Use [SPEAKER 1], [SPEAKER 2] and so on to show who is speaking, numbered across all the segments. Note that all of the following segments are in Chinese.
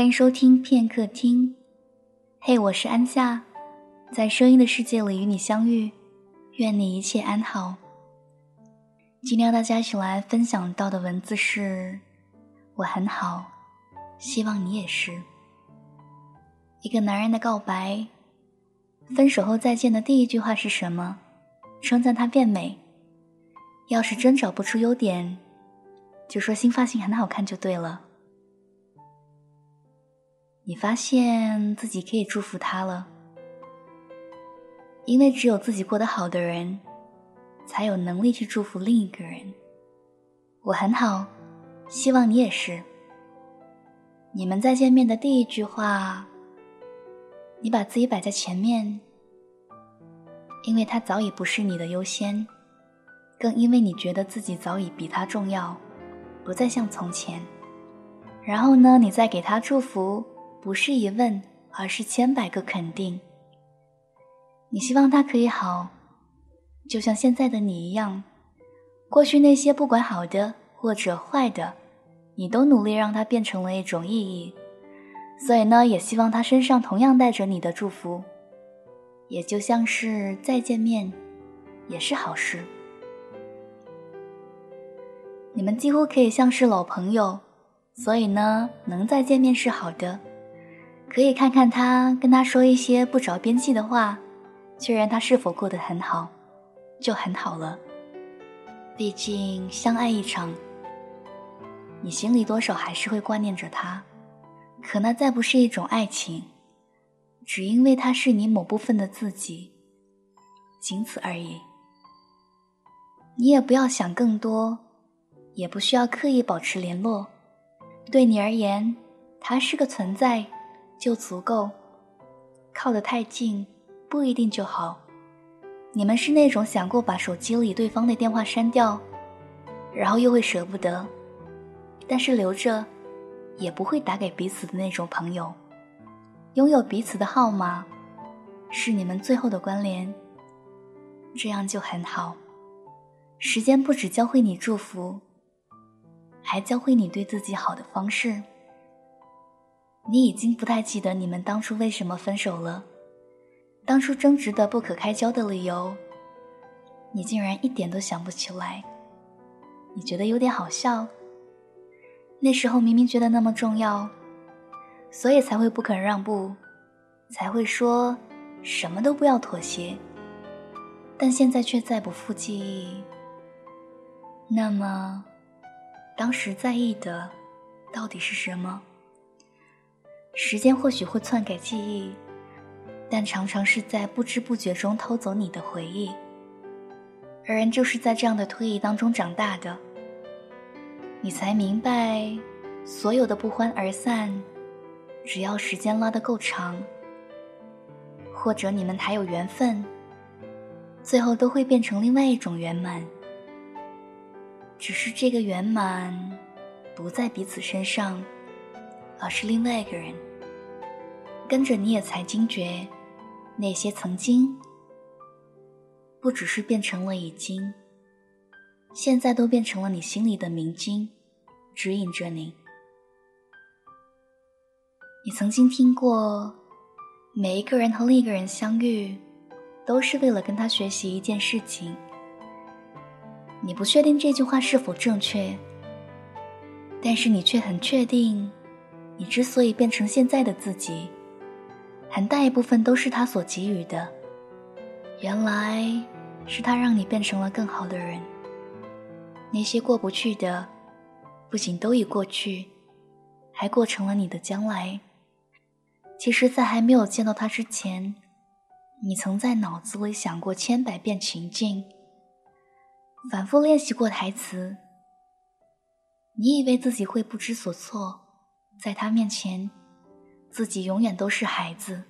[SPEAKER 1] 欢迎收听片刻听，嘿，我是安夏，在声音的世界里与你相遇，愿你一切安好。今天要大家一起来分享到的文字是：我很好，希望你也是。一个男人的告白，分手后再见的第一句话是什么？称赞他变美。要是真找不出优点，就说新发型很好看就对了。你发现自己可以祝福他了，因为只有自己过得好的人，才有能力去祝福另一个人。我很好，希望你也是。你们再见面的第一句话，你把自己摆在前面，因为他早已不是你的优先。更因为你觉得自己早已比他重要，不再像从前。然后呢，你再给他祝福，不是一问，而是千百个肯定。你希望他可以好，就像现在的你一样。过去那些不管好的或者坏的，你都努力让它变成了一种意义。所以呢，也希望他身上同样带着你的祝福。也就像是再见面，也是好事。你们几乎可以像是老朋友，所以呢，能再见面是好的。可以看看他，跟他说一些不着边际的话，确认他是否过得很好，就很好了。毕竟相爱一场，你心里多少还是会挂念着他。可那再不是一种爱情，只因为他是你某部分的自己，仅此而已。你也不要想更多。也不需要刻意保持联络，对你而言，他是个存在就足够。靠得太近不一定就好。你们是那种想过把手机里对方的电话删掉，然后又会舍不得，但是留着也不会打给彼此的那种朋友。拥有彼此的号码，是你们最后的关联，这样就很好。时间不止教会你祝福。还教会你对自己好的方式。你已经不太记得你们当初为什么分手了，当初争执的不可开交的理由，你竟然一点都想不起来。你觉得有点好笑。那时候明明觉得那么重要，所以才会不肯让步，才会说什么都不要妥协。但现在却再不复记忆。那么。当时在意的到底是什么？时间或许会篡改记忆，但常常是在不知不觉中偷走你的回忆。而人就是在这样的推移当中长大的，你才明白，所有的不欢而散，只要时间拉得够长，或者你们还有缘分，最后都会变成另外一种圆满。只是这个圆满，不在彼此身上，而是另外一个人。跟着你也才惊觉，那些曾经，不只是变成了已经，现在都变成了你心里的明镜，指引着你。你曾经听过，每一个人和另一个人相遇，都是为了跟他学习一件事情。你不确定这句话是否正确，但是你却很确定，你之所以变成现在的自己，很大一部分都是他所给予的。原来是他让你变成了更好的人。那些过不去的，不仅都已过去，还过成了你的将来。其实，在还没有见到他之前，你曾在脑子里想过千百遍情境。反复练习过台词，你以为自己会不知所措，在他面前，自己永远都是孩子，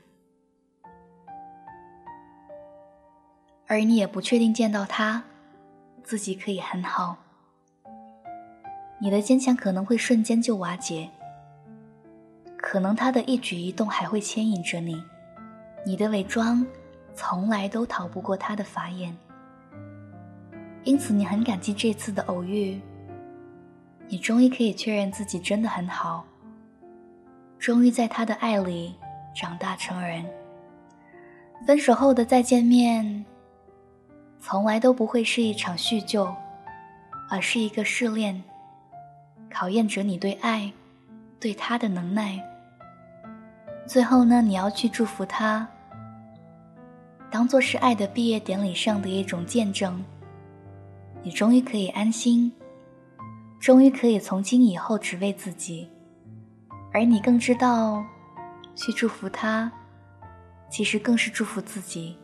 [SPEAKER 1] 而你也不确定见到他，自己可以很好。你的坚强可能会瞬间就瓦解，可能他的一举一动还会牵引着你，你的伪装从来都逃不过他的法眼。因此，你很感激这次的偶遇。你终于可以确认自己真的很好，终于在他的爱里长大成人。分手后的再见面，从来都不会是一场叙旧，而是一个试炼，考验着你对爱、对他的能耐。最后呢，你要去祝福他，当做是爱的毕业典礼上的一种见证。你终于可以安心，终于可以从今以后只为自己，而你更知道，去祝福他，其实更是祝福自己，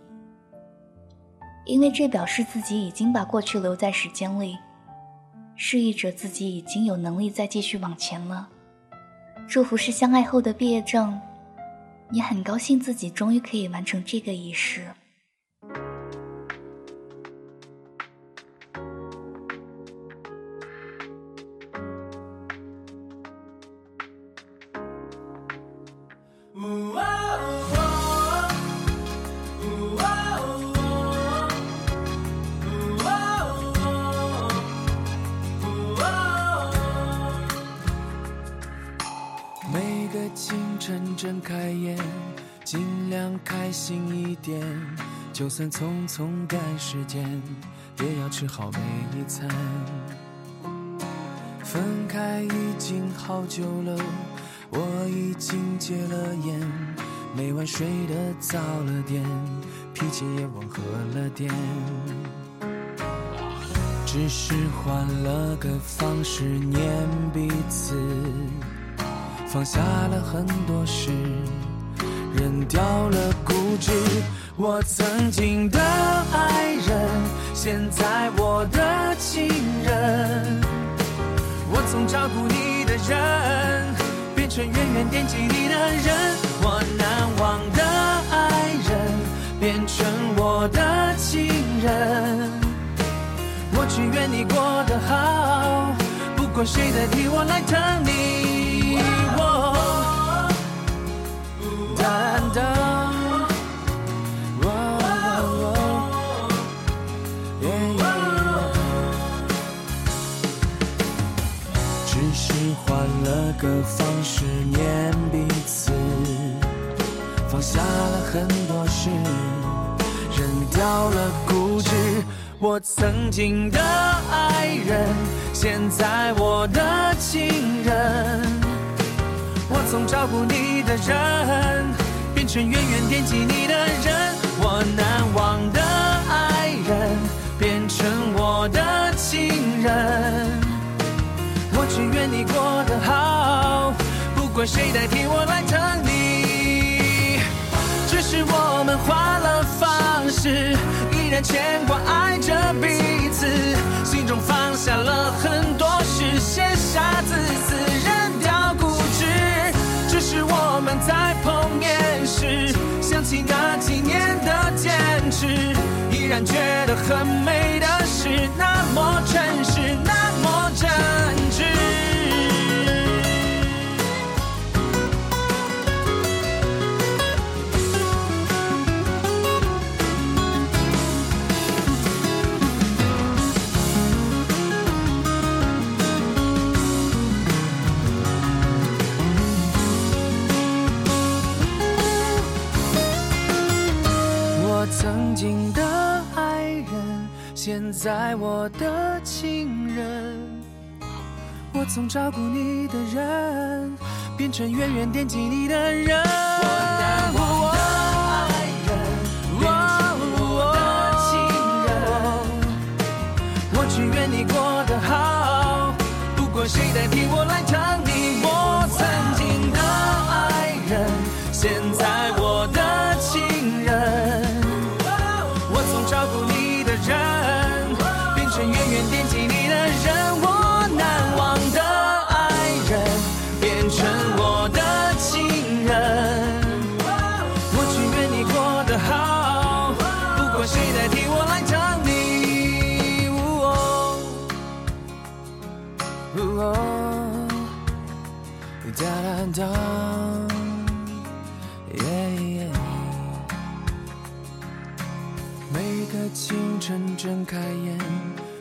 [SPEAKER 1] 因为这表示自己已经把过去留在时间里，示意着自己已经有能力再继续往前了。祝福是相爱后的毕业证，你很高兴自己终于可以完成这个仪式。
[SPEAKER 2] 开心一点。就算匆匆赶时间，也要吃好每一餐。分开已经好久了，我已经戒了烟，每晚睡得早了点，脾气也温和了点。只是换了个方式念彼此。放下了很多事，扔掉了固执。我曾经的爱人，现在我的情人。我从照顾你的人，变成远远惦记你的人。我难忘的爱人，变成我的情人。我只愿你过得好，不管谁代替我来疼你。只是换了个方式念彼此，放下了很多事，扔掉了固执。我曾经的爱人，现在我的情人。我从照顾你的人，变成远远惦记你的人。管谁代替我来疼你。只是我们换了方式，依然牵挂爱着彼此，心中放下了很多事，写下自私，扔掉固执。只是我们在碰面时，想起那几年的坚持，依然觉得很美的是那么真实，那么真在我的情人，我从照顾你的人，变成远远惦记你的人。我难忘的爱人，变成我的情人。我只愿你过得好，不管谁代替哒哒每个清晨睁开眼。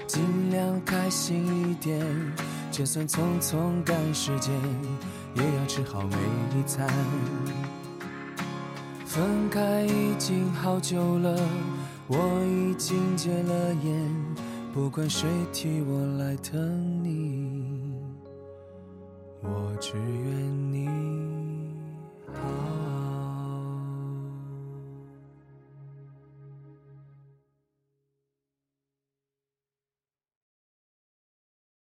[SPEAKER 2] 尽量开心一点，就算匆匆赶时间，也要吃好每一餐。分开已经好久了，我已经戒了烟，不管谁替我来疼你，我只愿你好。